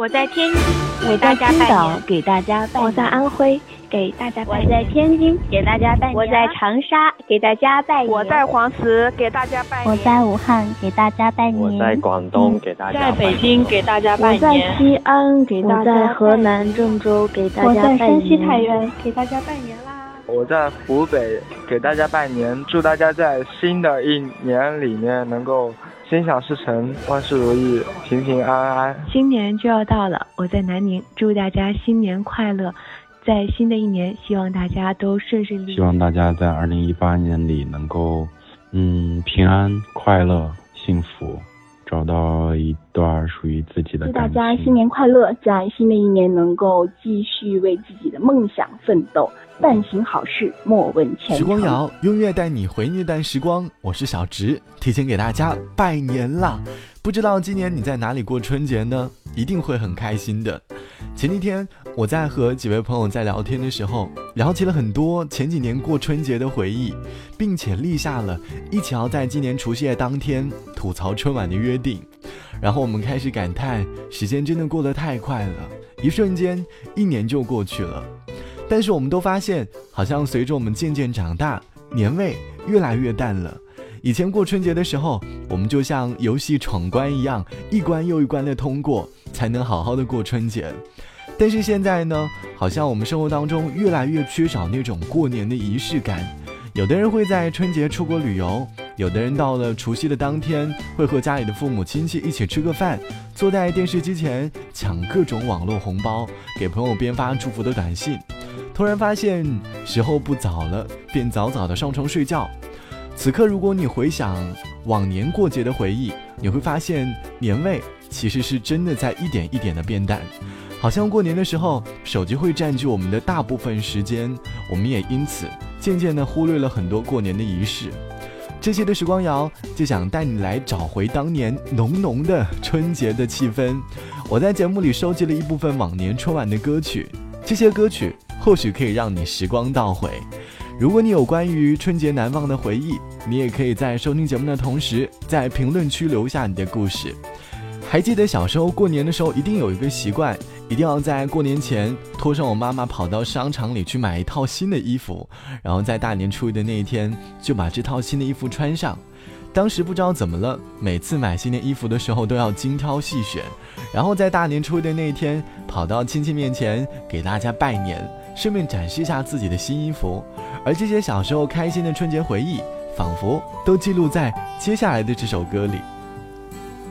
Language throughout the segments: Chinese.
我在天津，我在青岛给大家拜年。我在安徽给大家拜年。我在天津给大家拜年。我在长沙给大家拜年。我在黄石给大家拜年。我在武汉给大家拜年。我在广东给大家拜年。在北京给大家拜年。我在西安给大家拜年。我在河南郑州给大家拜年。我在山西太原给大家拜年啦。我在湖北给大家拜年，祝大家在新的一年里面能够。心想事成，万事如意，平平安安。新年就要到了，我在南宁，祝大家新年快乐。在新的一年，希望大家都顺顺利利。希望大家在二零一八年里能够，嗯，平安、快乐、幸福。找到一段属于自己的。祝大家新年快乐，在新的一年能够继续为自己的梦想奋斗。但行好事，莫问前程。时光谣，音乐带你回那段时光。我是小植，提前给大家拜年啦！不知道今年你在哪里过春节呢？一定会很开心的。前几天我在和几位朋友在聊天的时候，聊起了很多前几年过春节的回忆，并且立下了一起要在今年除夕夜当天吐槽春晚的约定。然后我们开始感叹，时间真的过得太快了，一瞬间一年就过去了。但是我们都发现，好像随着我们渐渐长大，年味越来越淡了。以前过春节的时候，我们就像游戏闯关一样，一关又一关的通过，才能好好的过春节。但是现在呢，好像我们生活当中越来越缺少那种过年的仪式感。有的人会在春节出国旅游，有的人到了除夕的当天，会和家里的父母亲戚一起吃个饭，坐在电视机前抢各种网络红包，给朋友编发祝福的短信。突然发现时候不早了，便早早的上床睡觉。此刻，如果你回想往年过节的回忆，你会发现年味其实是真的在一点一点的变淡。好像过年的时候，手机会占据我们的大部分时间，我们也因此渐渐的忽略了很多过年的仪式。这期的时光谣就想带你来找回当年浓浓的春节的气氛。我在节目里收集了一部分往年春晚的歌曲，这些歌曲或许可以让你时光倒回。如果你有关于春节难忘的回忆，你也可以在收听节目的同时，在评论区留下你的故事。还记得小时候过年的时候，一定有一个习惯，一定要在过年前拖上我妈妈跑到商场里去买一套新的衣服，然后在大年初一的那一天就把这套新的衣服穿上。当时不知道怎么了，每次买新的衣服的时候都要精挑细选，然后在大年初一的那一天跑到亲戚面前给大家拜年，顺便展示一下自己的新衣服。而这些小时候开心的春节回忆，仿佛都记录在接下来的这首歌里。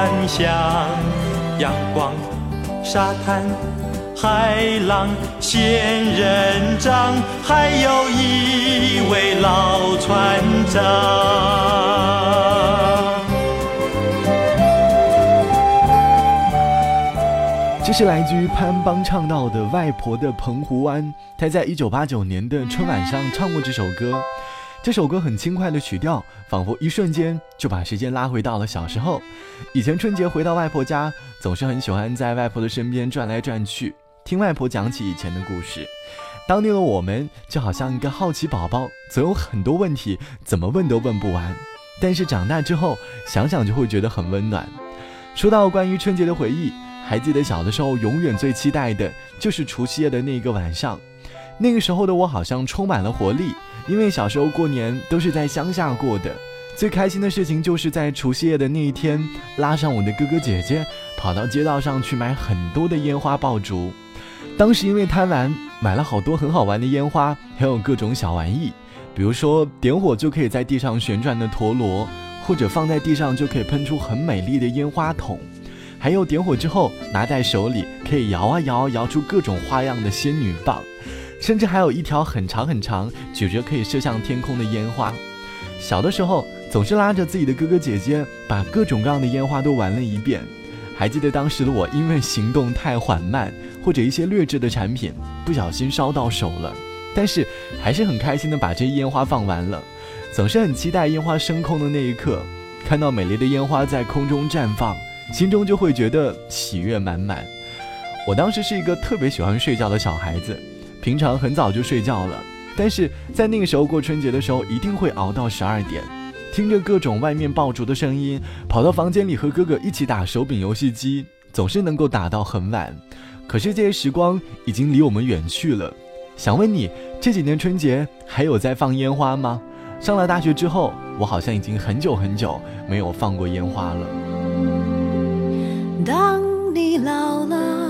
幻想，阳光，沙滩。海浪、仙人掌，还有一位老船长。这是来自于潘邦唱到的《外婆的澎湖湾》，他在一九八九年的春晚上唱过这首歌。这首歌很轻快的曲调，仿佛一瞬间就把时间拉回到了小时候。以前春节回到外婆家，总是很喜欢在外婆的身边转来转去，听外婆讲起以前的故事。当年的我们就好像一个好奇宝宝，总有很多问题，怎么问都问不完。但是长大之后想想就会觉得很温暖。说到关于春节的回忆，还记得小的时候永远最期待的就是除夕夜的那个晚上。那个时候的我好像充满了活力。因为小时候过年都是在乡下过的，最开心的事情就是在除夕夜的那一天，拉上我的哥哥姐姐，跑到街道上去买很多的烟花爆竹。当时因为贪玩，买了好多很好玩的烟花，还有各种小玩意，比如说点火就可以在地上旋转的陀螺，或者放在地上就可以喷出很美丽的烟花筒，还有点火之后拿在手里可以摇啊摇，摇出各种花样的仙女棒。甚至还有一条很长很长、举着可以射向天空的烟花。小的时候总是拉着自己的哥哥姐姐，把各种各样的烟花都玩了一遍。还记得当时的我，因为行动太缓慢，或者一些劣质的产品不小心烧到手了，但是还是很开心的把这烟花放完了。总是很期待烟花升空的那一刻，看到美丽的烟花在空中绽放，心中就会觉得喜悦满满。我当时是一个特别喜欢睡觉的小孩子。平常很早就睡觉了，但是在那个时候过春节的时候，一定会熬到十二点，听着各种外面爆竹的声音，跑到房间里和哥哥一起打手柄游戏机，总是能够打到很晚。可是这些时光已经离我们远去了。想问你，这几年春节还有在放烟花吗？上了大学之后，我好像已经很久很久没有放过烟花了。当你老了。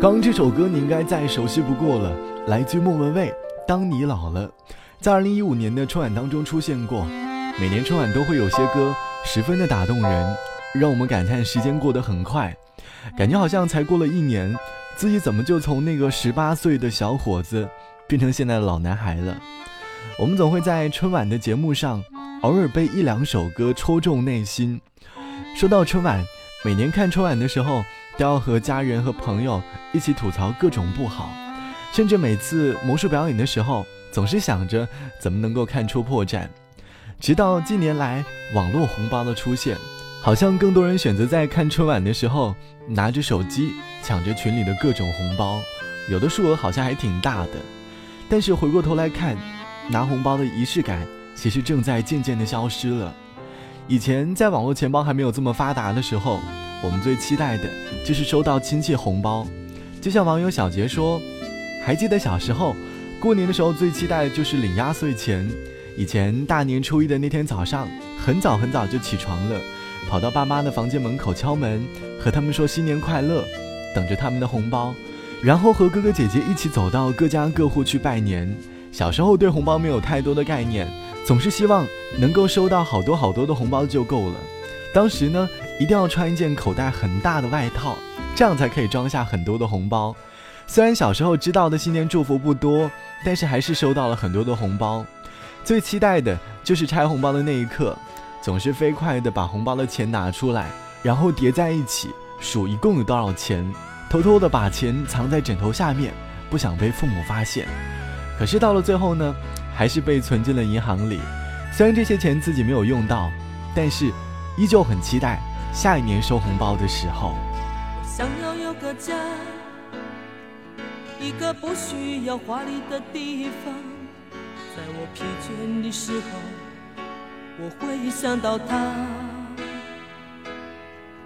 刚这首歌你应该再熟悉不过了，来自莫文蔚《当你老了》，在二零一五年的春晚当中出现过。每年春晚都会有些歌十分的打动人，让我们感叹时间过得很快，感觉好像才过了一年。自己怎么就从那个十八岁的小伙子变成现在的老男孩了？我们总会在春晚的节目上偶尔被一两首歌戳中内心。说到春晚，每年看春晚的时候，都要和家人和朋友一起吐槽各种不好，甚至每次魔术表演的时候，总是想着怎么能够看出破绽。直到近年来网络红包的出现，好像更多人选择在看春晚的时候拿着手机。抢着群里的各种红包，有的数额好像还挺大的，但是回过头来看，拿红包的仪式感其实正在渐渐的消失了。以前在网络钱包还没有这么发达的时候，我们最期待的就是收到亲戚红包。就像网友小杰说，还记得小时候过年的时候最期待的就是领压岁钱。以前大年初一的那天早上，很早很早就起床了，跑到爸妈的房间门口敲门，和他们说新年快乐。等着他们的红包，然后和哥哥姐姐一起走到各家各户去拜年。小时候对红包没有太多的概念，总是希望能够收到好多好多的红包就够了。当时呢，一定要穿一件口袋很大的外套，这样才可以装下很多的红包。虽然小时候知道的新年祝福不多，但是还是收到了很多的红包。最期待的就是拆红包的那一刻，总是飞快的把红包的钱拿出来，然后叠在一起。数一共有多少钱，偷偷的把钱藏在枕头下面，不想被父母发现。可是到了最后呢，还是被存进了银行里。虽然这些钱自己没有用到，但是依旧很期待下一年收红包的时候。我想要有个家，一个不需要华丽的地方，在我疲倦的时候，我会想到他。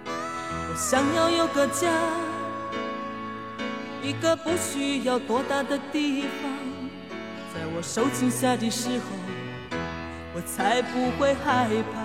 我想要有个家，一个不需要多大的地方，在我受惊吓的时候，我才不会害怕。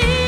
deep.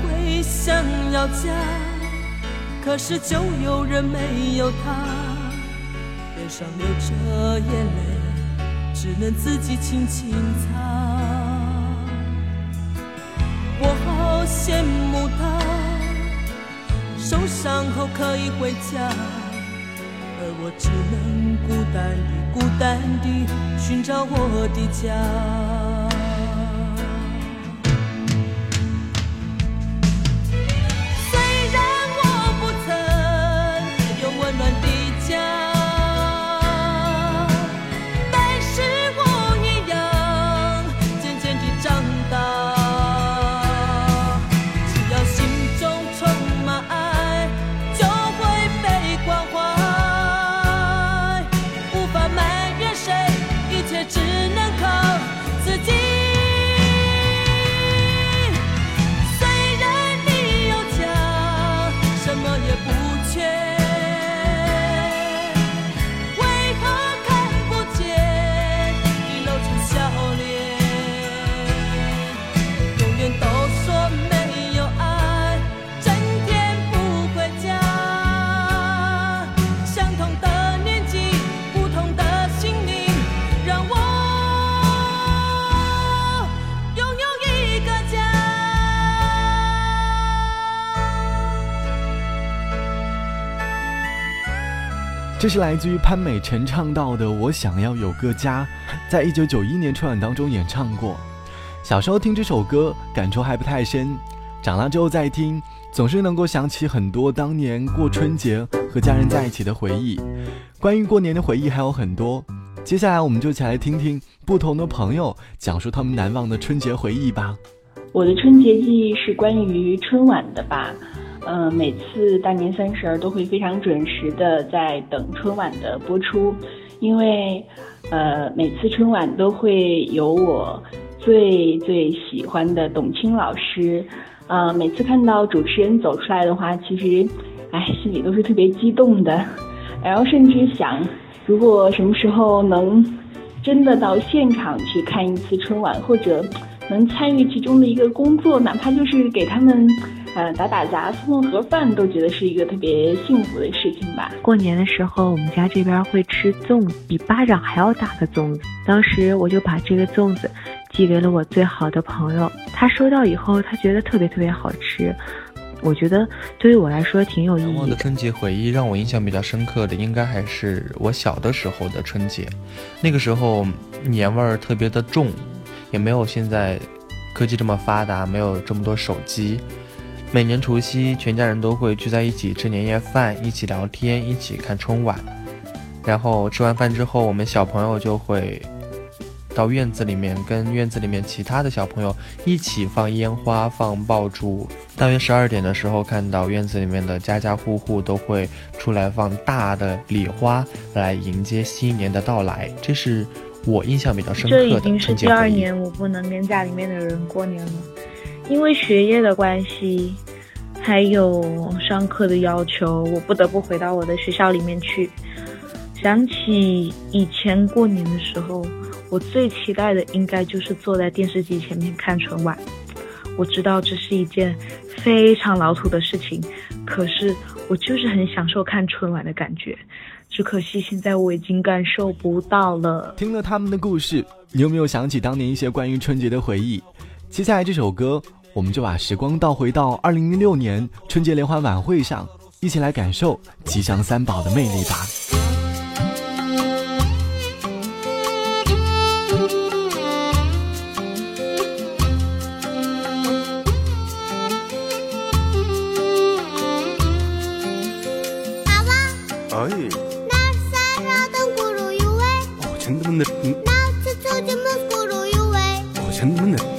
想要家？可是就有人没有他，脸上流着眼泪，只能自己轻轻擦。我好羡慕他，受伤后可以回家，而我只能孤单地、孤单地寻找我的家。这是来自于潘美辰唱到的《我想要有个家》，在一九九一年春晚当中演唱过。小时候听这首歌感触还不太深，长大之后再听，总是能够想起很多当年过春节和家人在一起的回忆。关于过年的回忆还有很多，接下来我们就一起来听听不同的朋友讲述他们难忘的春节回忆吧。我的春节记忆是关于春晚的吧。嗯，每次大年三十儿都会非常准时的在等春晚的播出，因为，呃，每次春晚都会有我最最喜欢的董卿老师，呃，每次看到主持人走出来的话，其实，哎，心里都是特别激动的，然后甚至想，如果什么时候能真的到现场去看一次春晚，或者能参与其中的一个工作，哪怕就是给他们。嗯，打打杂、送送盒饭，都觉得是一个特别幸福的事情吧。过年的时候，我们家这边会吃粽子，比巴掌还要大的粽子。当时我就把这个粽子寄给了我最好的朋友，他收到以后，他觉得特别特别好吃。我觉得对于我来说挺有意义。我的春节回忆让我印象比较深刻的，应该还是我小的时候的春节。那个时候年味儿特别的重，也没有现在科技这么发达，没有这么多手机。每年除夕，全家人都会聚在一起吃年夜饭，一起聊天，一起看春晚。然后吃完饭之后，我们小朋友就会到院子里面，跟院子里面其他的小朋友一起放烟花、放爆竹。大约十二点的时候，看到院子里面的家家户户都会出来放大的礼花，来迎接新年的到来。这是我印象比较深刻的这已经是第二年我不能跟家里面的人过年了。因为学业的关系，还有上课的要求，我不得不回到我的学校里面去。想起以前过年的时候，我最期待的应该就是坐在电视机前面看春晚。我知道这是一件非常老土的事情，可是我就是很享受看春晚的感觉。只可惜现在我已经感受不到了。听了他们的故事，你有没有想起当年一些关于春节的回忆？接下来这首歌。我们就把时光倒回到二零零六年春节联欢晚会上一起来感受吉祥三宝的魅力吧。娃娃哎。那山上的咕噜呦喂哦真的那就就这咕噜呦喂哦真的。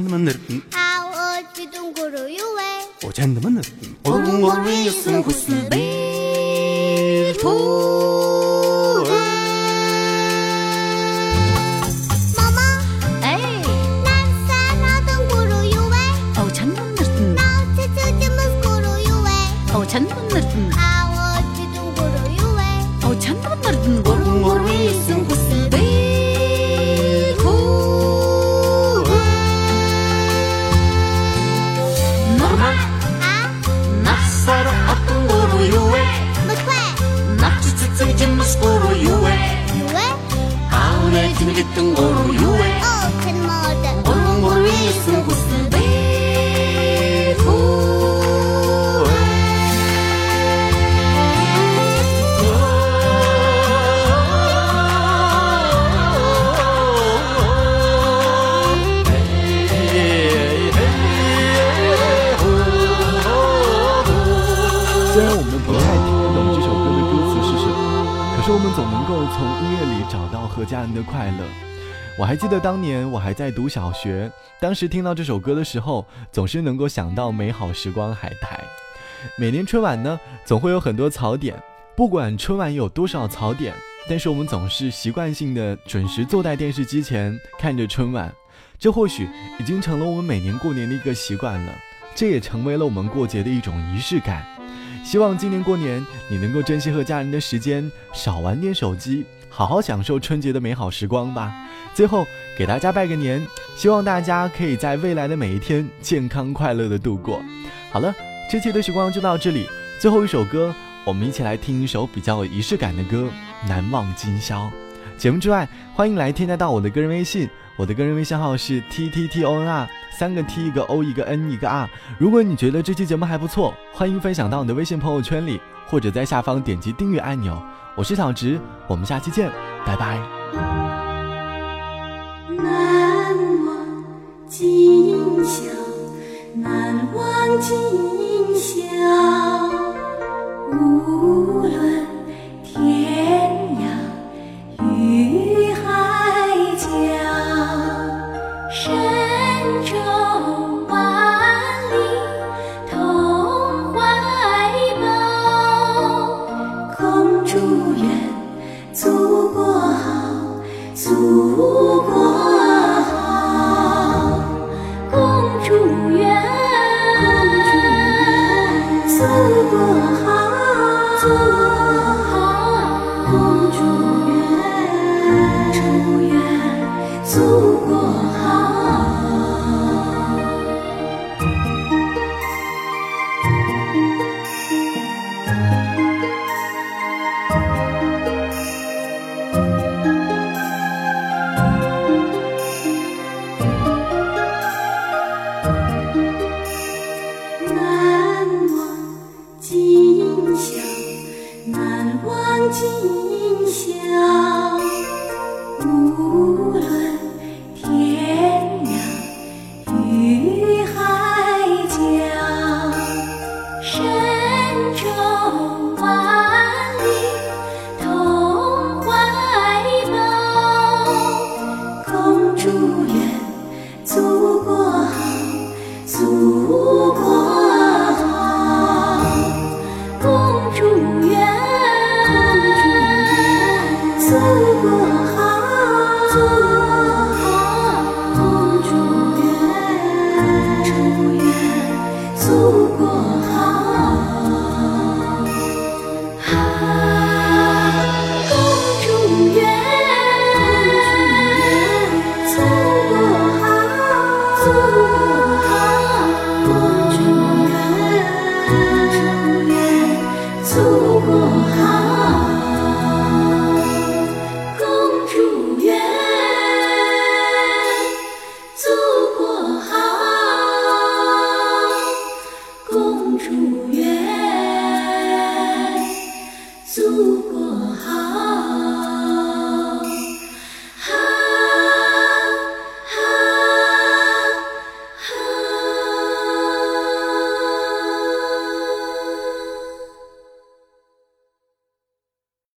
哦，我激动鼓罗有味。哦，颤抖曼达。嗡嗡嗡，有声鼓声贝图。妈妈，哎，南山那的鼓罗有味。哦，颤抖曼达。那悄悄静的鼓罗有味。哦，颤抖曼达。啊，我激动鼓罗有味。哦，颤抖曼达。嗡嗡嗡，有声。家我还记得当年我还在读小学，当时听到这首歌的时候，总是能够想到美好时光海苔。每年春晚呢，总会有很多槽点，不管春晚有多少槽点，但是我们总是习惯性的准时坐在电视机前看着春晚，这或许已经成了我们每年过年的一个习惯了，这也成为了我们过节的一种仪式感。希望今年过年你能够珍惜和家人的时间，少玩点手机。好好享受春节的美好时光吧。最后给大家拜个年，希望大家可以在未来的每一天健康快乐的度过。好了，这期的时光就到这里。最后一首歌，我们一起来听一首比较有仪式感的歌《难忘今宵》。节目之外，欢迎来添加到我的个人微信，我的个人微信号是 t t t o n r，三个 t 一个 o 一个 n 一个 r。如果你觉得这期节目还不错，欢迎分享到你的微信朋友圈里，或者在下方点击订阅按钮。我是小直，我们下期见，拜拜。难忘今宵，难忘今宵，无论